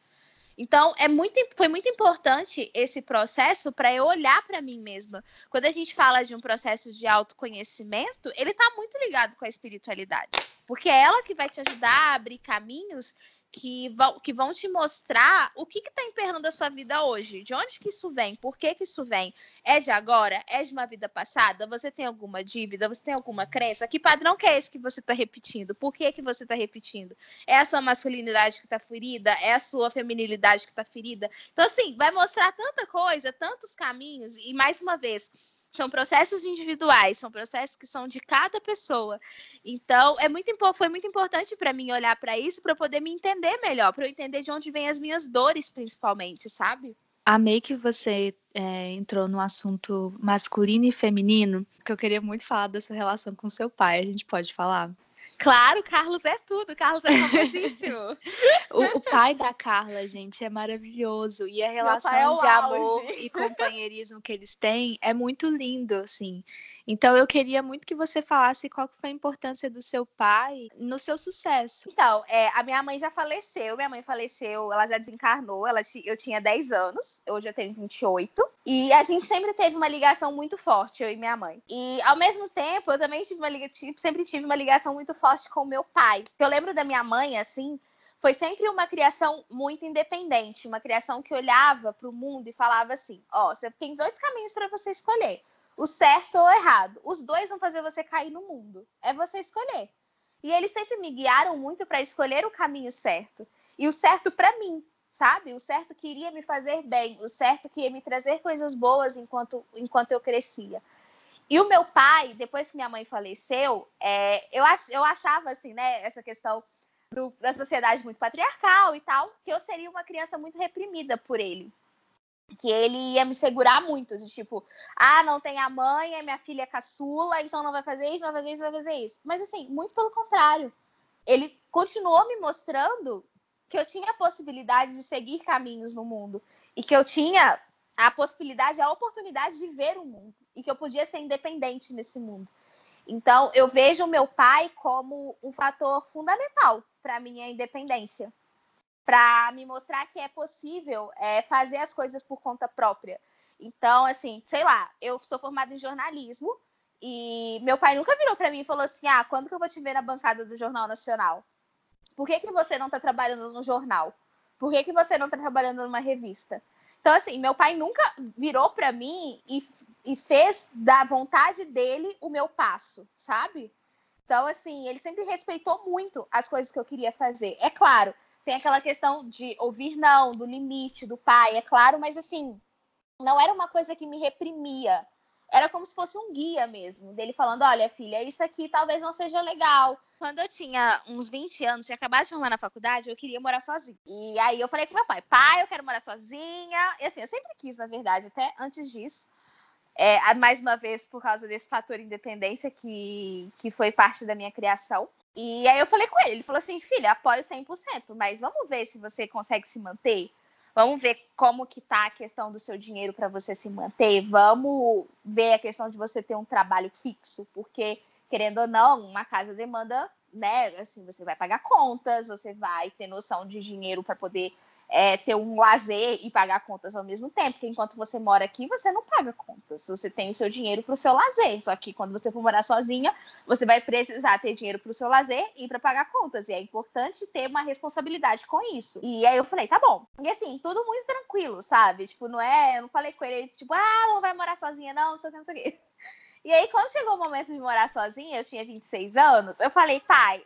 Então, é muito, foi muito importante esse processo para eu olhar para mim mesma. Quando a gente fala de um processo de autoconhecimento, ele está muito ligado com a espiritualidade. Porque é ela que vai te ajudar a abrir caminhos que vão, que vão te mostrar o que está emperrando a sua vida hoje. De onde que isso vem? Por que, que isso vem? É de agora? É de uma vida passada? Você tem alguma dívida? Você tem alguma crença? Que padrão que é esse que você está repetindo? Por que, que você está repetindo? É a sua masculinidade que está ferida? É a sua feminilidade que está ferida? Então, assim, vai mostrar tanta coisa, tantos caminhos. E, mais uma vez, são processos individuais, são processos que são de cada pessoa. Então, é muito foi muito importante para mim olhar para isso para poder me entender melhor, para eu entender de onde vêm as minhas dores, principalmente, sabe? Amei que você é, entrou no assunto masculino e feminino, porque eu queria muito falar da sua relação com seu pai. A gente pode falar? Claro, Carlos é tudo, Carlos é famosíssimo. o, o, pai da Carla, gente, é maravilhoso. E a relação é de amor e companheirismo que eles têm é muito lindo, assim. Então eu queria muito que você falasse qual foi a importância do seu pai no seu sucesso. Então, é, a minha mãe já faleceu, minha mãe faleceu, ela já desencarnou, ela, eu tinha 10 anos, hoje eu tenho 28, e a gente sempre teve uma ligação muito forte, eu e minha mãe. E ao mesmo tempo, eu também tive uma sempre tive uma ligação muito forte com o meu pai. Eu lembro da minha mãe, assim, foi sempre uma criação muito independente, uma criação que olhava para o mundo e falava assim: ó, oh, você tem dois caminhos para você escolher o certo ou o errado. Os dois vão fazer você cair no mundo. É você escolher. E eles sempre me guiaram muito para escolher o caminho certo. E o certo para mim, sabe? O certo que iria me fazer bem, o certo que ia me trazer coisas boas enquanto, enquanto eu crescia. E o meu pai, depois que minha mãe faleceu, é, eu, ach, eu achava assim, né, essa questão do, da sociedade muito patriarcal e tal, que eu seria uma criança muito reprimida por ele que ele ia me segurar muito, de tipo, ah, não tem a mãe, é minha filha caçula, então não vai fazer isso, não vai fazer isso, não vai fazer isso. Mas assim, muito pelo contrário. Ele continuou me mostrando que eu tinha a possibilidade de seguir caminhos no mundo e que eu tinha a possibilidade, a oportunidade de ver o mundo e que eu podia ser independente nesse mundo. Então, eu vejo o meu pai como um fator fundamental para minha independência para me mostrar que é possível é, fazer as coisas por conta própria. Então, assim, sei lá, eu sou formada em jornalismo e meu pai nunca virou para mim e falou assim: ah, quando que eu vou te ver na bancada do Jornal Nacional? Por que, que você não está trabalhando no jornal? Por que, que você não está trabalhando numa revista? Então, assim, meu pai nunca virou para mim e, e fez da vontade dele o meu passo, sabe? Então, assim, ele sempre respeitou muito as coisas que eu queria fazer. É claro, tem aquela questão de ouvir não, do limite do pai, é claro, mas assim, não era uma coisa que me reprimia. Era como se fosse um guia mesmo, dele falando: olha, filha, isso aqui talvez não seja legal. Quando eu tinha uns 20 anos, tinha acabado de formar na faculdade, eu queria morar sozinha. E aí eu falei com meu pai: pai, eu quero morar sozinha. E assim, eu sempre quis, na verdade, até antes disso. É, mais uma vez, por causa desse fator independência que, que foi parte da minha criação. E aí eu falei com ele, ele falou assim, filha, apoio 100%, mas vamos ver se você consegue se manter. Vamos ver como que tá a questão do seu dinheiro para você se manter. Vamos ver a questão de você ter um trabalho fixo, porque querendo ou não, uma casa demanda, né, assim, você vai pagar contas, você vai ter noção de dinheiro para poder é, ter um lazer e pagar contas ao mesmo tempo, porque enquanto você mora aqui, você não paga contas, você tem o seu dinheiro para o seu lazer. Só que quando você for morar sozinha, você vai precisar ter dinheiro para o seu lazer e para pagar contas. E é importante ter uma responsabilidade com isso. E aí eu falei, tá bom. E assim, tudo muito tranquilo, sabe? Tipo, não é. Eu não falei com ele, tipo, ah, não vai morar sozinha, não, não sei o que, não sei o que. E aí, quando chegou o momento de morar sozinha, eu tinha 26 anos, eu falei, pai,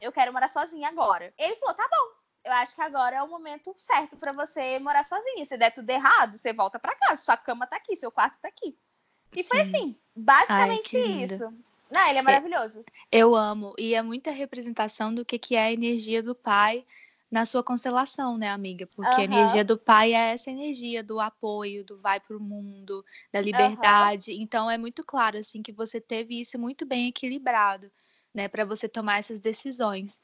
eu quero morar sozinha agora. Ele falou, tá bom eu acho que agora é o momento certo para você morar sozinha. Se der tudo errado, você volta para casa. Sua cama tá aqui, seu quarto tá aqui. E Sim. foi assim, basicamente Ai, isso. Não, ele é maravilhoso. Eu amo. E é muita representação do que, que é a energia do pai na sua constelação, né, amiga? Porque uhum. a energia do pai é essa energia do apoio, do vai pro mundo, da liberdade. Uhum. Então é muito claro assim que você teve isso muito bem equilibrado, né, para você tomar essas decisões.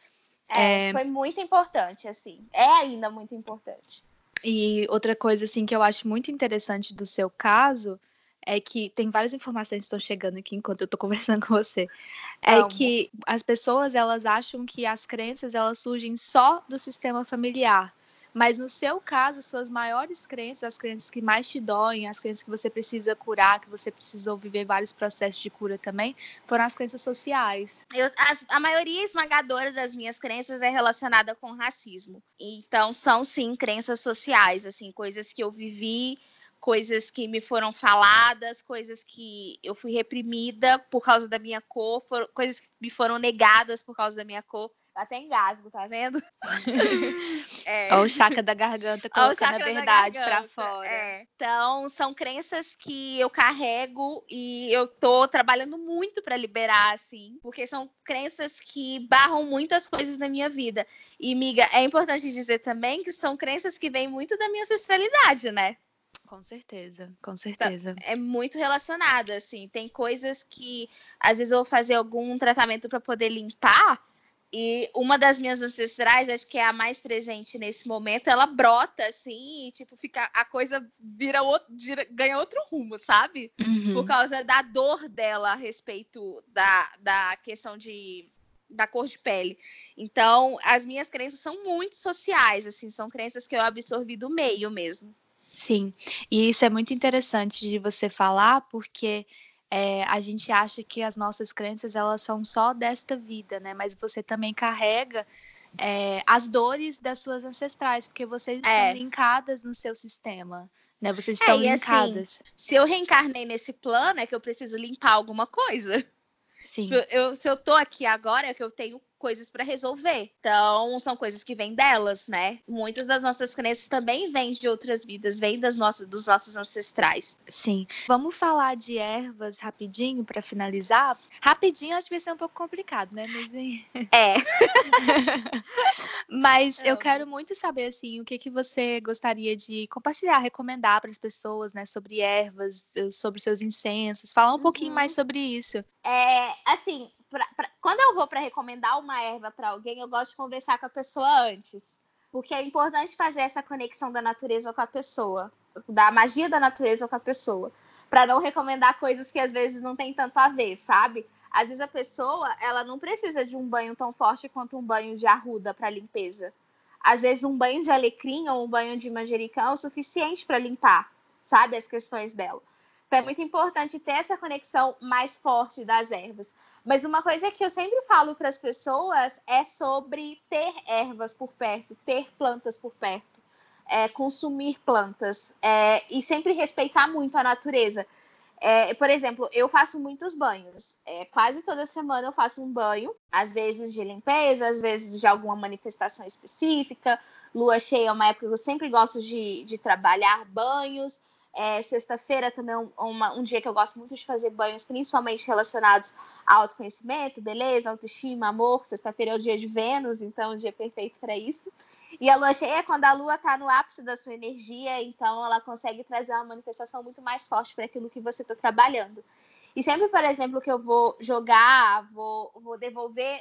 É, é, foi muito importante, assim. É ainda muito importante. E outra coisa, assim, que eu acho muito interessante do seu caso é que tem várias informações que estão chegando aqui enquanto eu estou conversando com você. É que as pessoas, elas acham que as crenças, elas surgem só do sistema familiar. Mas no seu caso, suas maiores crenças, as crenças que mais te doem, as crenças que você precisa curar, que você precisou viver vários processos de cura também, foram as crenças sociais. Eu, as, a maioria esmagadora das minhas crenças é relacionada com racismo. Então, são sim crenças sociais, assim, coisas que eu vivi coisas que me foram faladas, coisas que eu fui reprimida por causa da minha cor, coisas que me foram negadas por causa da minha cor até engasgo, tá vendo? é. Ou o chaca da garganta colocando a verdade para fora. É. Então, são crenças que eu carrego e eu tô trabalhando muito para liberar, assim, porque são crenças que barram muitas coisas na minha vida. E, miga, é importante dizer também que são crenças que vêm muito da minha ancestralidade, né? Com certeza, com certeza. É muito relacionado, assim. Tem coisas que às vezes eu vou fazer algum tratamento para poder limpar. E uma das minhas ancestrais, acho que é a mais presente nesse momento, ela brota assim, e tipo, fica a coisa vira outro, vira, ganha outro rumo, sabe? Uhum. Por causa da dor dela a respeito da, da questão de da cor de pele. Então, as minhas crenças são muito sociais, assim, são crenças que eu absorvi do meio mesmo. Sim, e isso é muito interessante de você falar, porque é, a gente acha que as nossas crenças elas são só desta vida, né? Mas você também carrega é, as dores das suas ancestrais, porque vocês é. estão linkadas no seu sistema. Né? Vocês é, estão assim, linkadas. Assim, se eu reencarnei nesse plano, é que eu preciso limpar alguma coisa. Sim. Eu, se eu tô aqui agora, é que eu tenho coisas para resolver. Então, são coisas que vêm delas, né? Muitas das nossas crenças também vêm de outras vidas, vêm das nossas, dos nossos ancestrais. Sim. Vamos falar de ervas rapidinho para finalizar? Rapidinho acho que vai ser um pouco complicado, né? Mas... É. Mas eu quero muito saber, assim, o que, que você gostaria de compartilhar, recomendar para as pessoas, né? Sobre ervas, sobre seus incensos. Falar um uhum. pouquinho mais sobre isso. É, assim, pra, pra, quando eu vou para recomendar uma erva para alguém, eu gosto de conversar com a pessoa antes. Porque é importante fazer essa conexão da natureza com a pessoa, da magia da natureza com a pessoa, para não recomendar coisas que às vezes não tem tanto a ver, sabe? Às vezes a pessoa, ela não precisa de um banho tão forte quanto um banho de arruda para limpeza. Às vezes um banho de alecrim ou um banho de manjericão é o suficiente para limpar, sabe, as questões dela. Então é muito importante ter essa conexão mais forte das ervas. Mas uma coisa que eu sempre falo para as pessoas é sobre ter ervas por perto, ter plantas por perto, é, consumir plantas é, e sempre respeitar muito a natureza. É, por exemplo, eu faço muitos banhos. É, quase toda semana eu faço um banho, às vezes de limpeza, às vezes de alguma manifestação específica. Lua cheia é uma época que eu sempre gosto de, de trabalhar banhos. É, Sexta-feira também é um, um dia que eu gosto muito de fazer banhos, principalmente relacionados ao autoconhecimento, beleza, autoestima, amor. Sexta-feira é o dia de Vênus, então é o dia perfeito para isso. E a lua cheia é quando a lua está no ápice da sua energia, então ela consegue trazer uma manifestação muito mais forte para aquilo que você está trabalhando. E sempre, por exemplo, que eu vou jogar, vou, vou devolver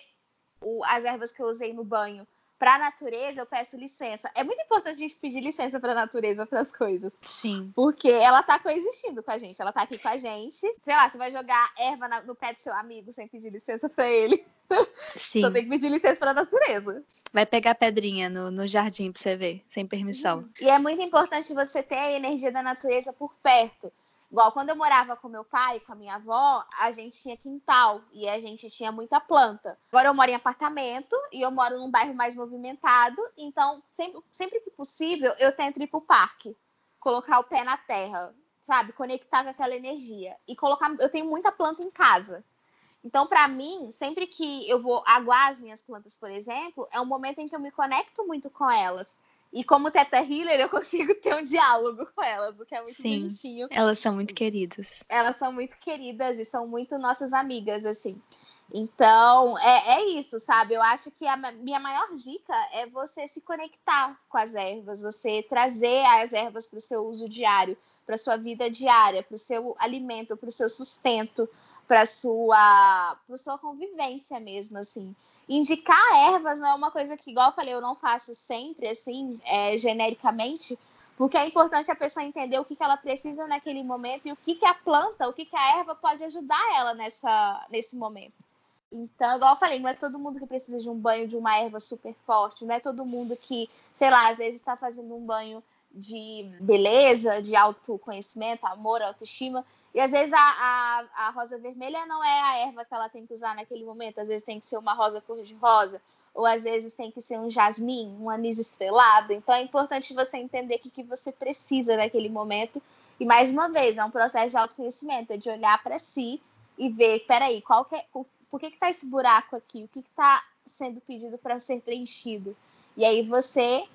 o, as ervas que eu usei no banho para a natureza, eu peço licença. É muito importante a gente pedir licença para a natureza para as coisas. Sim. Porque ela tá coexistindo com a gente, ela tá aqui com a gente. Sei lá, você vai jogar erva no pé do seu amigo sem pedir licença para ele. Sim. Então tem que pedir licença para a natureza. Vai pegar pedrinha no, no jardim para você ver, sem permissão. E é muito importante você ter a energia da natureza por perto. Igual quando eu morava com meu pai, com a minha avó, a gente tinha quintal e a gente tinha muita planta. Agora eu moro em apartamento e eu moro num bairro mais movimentado, então sempre, sempre que possível eu tento ir pro parque, colocar o pé na terra, sabe, conectar com aquela energia e colocar. Eu tenho muita planta em casa. Então, para mim, sempre que eu vou aguar as minhas plantas, por exemplo, é um momento em que eu me conecto muito com elas. E como Teta Healer, eu consigo ter um diálogo com elas, o que é muito Sim, bonitinho. Elas são muito queridas. Elas são muito queridas e são muito nossas amigas, assim. Então, é, é isso, sabe? Eu acho que a minha maior dica é você se conectar com as ervas, você trazer as ervas para o seu uso diário, para sua vida diária, para o seu alimento, para o seu sustento, para sua, para sua convivência mesmo, assim indicar ervas não é uma coisa que, igual eu falei, eu não faço sempre, assim, é, genericamente, porque é importante a pessoa entender o que, que ela precisa naquele momento e o que, que a planta, o que, que a erva pode ajudar ela nessa, nesse momento. Então, igual eu falei, não é todo mundo que precisa de um banho de uma erva super forte, não é todo mundo que, sei lá, às vezes está fazendo um banho de beleza, de autoconhecimento, amor, autoestima. E às vezes a, a, a, rosa vermelha não é a erva que ela tem que usar naquele momento, às vezes tem que ser uma rosa cor-de-rosa, ou às vezes tem que ser um jasmim, um anis estrelado. Então é importante você entender o que, que você precisa naquele momento. E mais uma vez, é um processo de autoconhecimento, é de olhar para si e ver, peraí, qual que é, por que está esse buraco aqui? O que está sendo pedido para ser preenchido? E aí você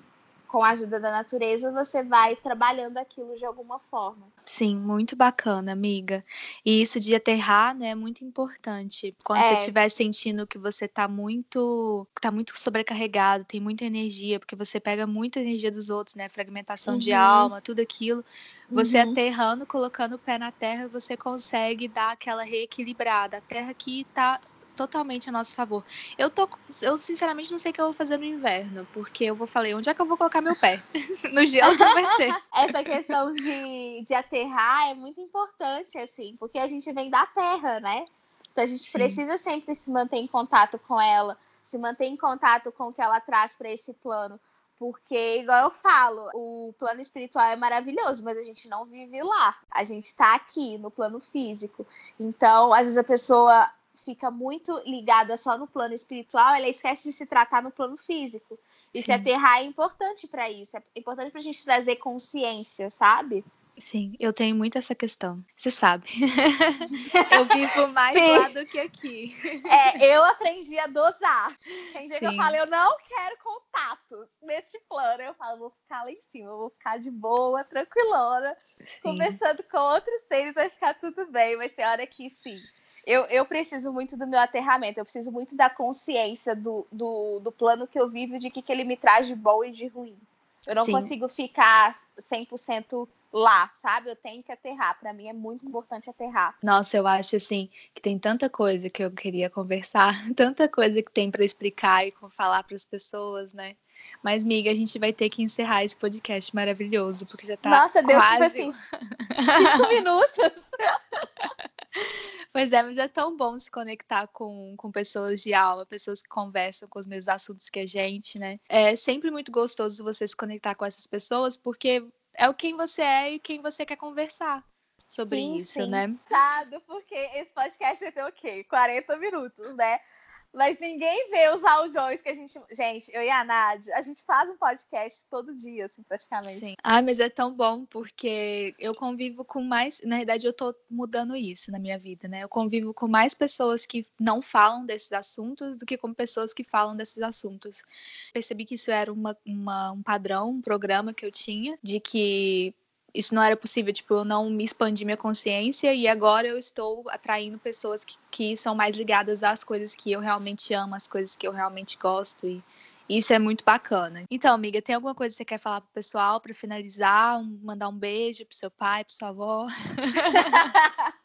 com a ajuda da natureza, você vai trabalhando aquilo de alguma forma. Sim, muito bacana, amiga. E isso de aterrar, né, é muito importante. Quando é. você estiver sentindo que você tá muito, tá muito sobrecarregado, tem muita energia, porque você pega muita energia dos outros, né, fragmentação uhum. de alma, tudo aquilo. Você uhum. aterrando, colocando o pé na terra, você consegue dar aquela reequilibrada. A terra que tá totalmente a nosso favor. Eu tô, eu sinceramente não sei o que eu vou fazer no inverno, porque eu vou falar, onde é que eu vou colocar meu pé? no gelo não vai ser. Essa questão de, de aterrar é muito importante, assim, porque a gente vem da terra, né? Então a gente Sim. precisa sempre se manter em contato com ela, se manter em contato com o que ela traz para esse plano. Porque, igual eu falo, o plano espiritual é maravilhoso, mas a gente não vive lá. A gente está aqui, no plano físico. Então, às vezes a pessoa fica muito ligada só no plano espiritual, ela esquece de se tratar no plano físico. E Sim. se aterrar é importante para isso, é importante para a gente trazer consciência, sabe? Sim, eu tenho muito essa questão. Você sabe. eu vivo mais Sim. lá do que aqui. É, eu aprendi a dosar. Tem dia Sim. que eu falo, eu não quero contatos nesse plano. Eu falo, vou ficar lá em cima, vou ficar de boa, tranquilona. Sim. Conversando com outros seres, vai ficar tudo bem. Mas tem hora que sim eu, eu preciso muito do meu aterramento, eu preciso muito da consciência do, do, do plano que eu vivo, de que, que ele me traz de bom e de ruim. Eu não Sim. consigo ficar 100% lá, sabe? Eu tenho que aterrar. Para mim é muito importante aterrar. Nossa, eu acho assim que tem tanta coisa que eu queria conversar, tanta coisa que tem para explicar e falar para as pessoas, né? Mas, miga, a gente vai ter que encerrar esse podcast maravilhoso, porque já tá Nossa, deu tipo assim, cinco minutos. Pois é, mas é tão bom se conectar com, com pessoas de alma, pessoas que conversam com os mesmos assuntos que a gente, né? É sempre muito gostoso você se conectar com essas pessoas, porque é o quem você é e quem você quer conversar sobre sim, isso, sim. né? Porque esse podcast vai ter o quê? 40 minutos, né? Mas ninguém vê os audiões que a gente. Gente, eu e a Nádia, a gente faz um podcast todo dia, assim, praticamente. Sim. Ah, mas é tão bom, porque eu convivo com mais. Na verdade, eu tô mudando isso na minha vida, né? Eu convivo com mais pessoas que não falam desses assuntos do que com pessoas que falam desses assuntos. Percebi que isso era uma, uma um padrão, um programa que eu tinha, de que isso não era possível, tipo, eu não me expandi minha consciência e agora eu estou atraindo pessoas que, que são mais ligadas às coisas que eu realmente amo, às coisas que eu realmente gosto e isso é muito bacana. Então, amiga, tem alguma coisa que você quer falar pro pessoal para finalizar? mandar um beijo pro seu pai, pro sua avó?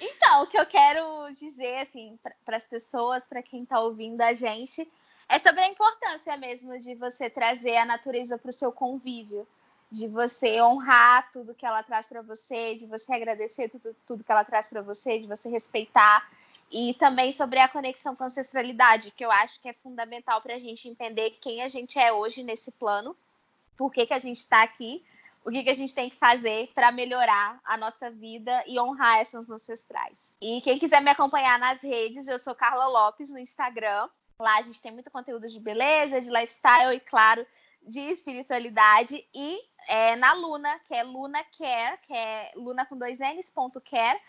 então, o que eu quero dizer, assim, para as pessoas, para quem está ouvindo a gente, é sobre a importância mesmo de você trazer a natureza para o seu convívio de você honrar tudo que ela traz para você, de você agradecer tudo, tudo que ela traz para você, de você respeitar. E também sobre a conexão com a ancestralidade, que eu acho que é fundamental para a gente entender quem a gente é hoje nesse plano, por que, que a gente está aqui, o que, que a gente tem que fazer para melhorar a nossa vida e honrar essas ancestrais. E quem quiser me acompanhar nas redes, eu sou Carla Lopes no Instagram. Lá a gente tem muito conteúdo de beleza, de lifestyle e, claro, de espiritualidade e é, na Luna, que é Luna Care, que é Luna com dois N's, ponto care,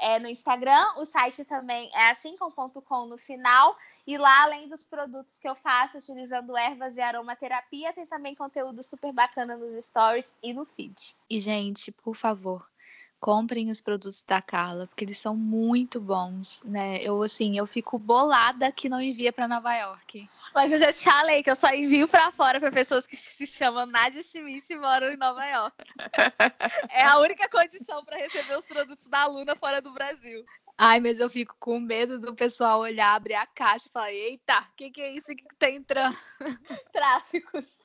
é, no Instagram. O site também é assim com ponto com no final. E lá, além dos produtos que eu faço utilizando ervas e aromaterapia, tem também conteúdo super bacana nos stories e no feed. E, gente, por favor, comprem os produtos da Carla, porque eles são muito bons, né? Eu assim, eu fico bolada que não envia para Nova York. Mas eu já te falei que eu só envio para fora para pessoas que se chamam Nadia Schmidt e moram em Nova York. é a única condição para receber os produtos da Luna fora do Brasil. Ai, mas eu fico com medo do pessoal olhar, abrir a caixa e falar: eita, o que, que é isso que tá entrando? Tráficos.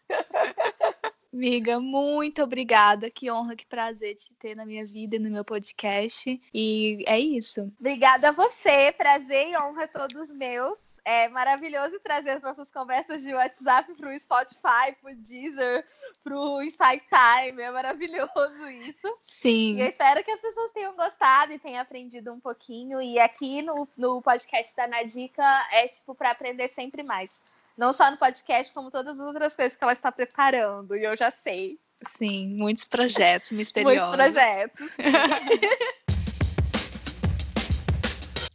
Amiga, muito obrigada. Que honra, que prazer te ter na minha vida e no meu podcast. E é isso. Obrigada a você. Prazer e honra todos meus. É maravilhoso trazer as nossas conversas de WhatsApp para o Spotify, para o Deezer, para o Insight Time. É maravilhoso isso. Sim. E eu espero que as pessoas tenham gostado e tenham aprendido um pouquinho. E aqui no, no podcast da Nadica é tipo para aprender sempre mais. Não só no podcast, como todas as outras coisas que ela está preparando. E eu já sei. Sim, muitos projetos misteriosos. Muitos projetos.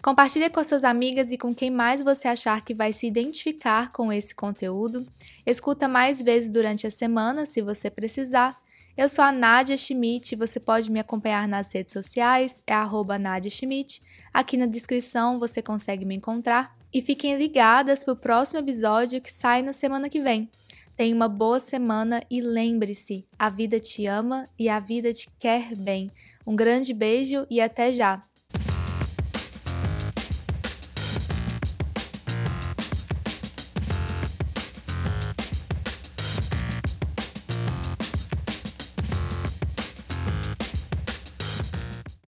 Compartilhe com suas amigas e com quem mais você achar que vai se identificar com esse conteúdo. Escuta mais vezes durante a semana, se você precisar. Eu sou a Nadia Schmidt, você pode me acompanhar nas redes sociais, é arroba Nadia Schmidt. Aqui na descrição você consegue me encontrar. E fiquem ligadas para o próximo episódio que sai na semana que vem. Tenha uma boa semana e lembre-se: a vida te ama e a vida te quer bem. Um grande beijo e até já!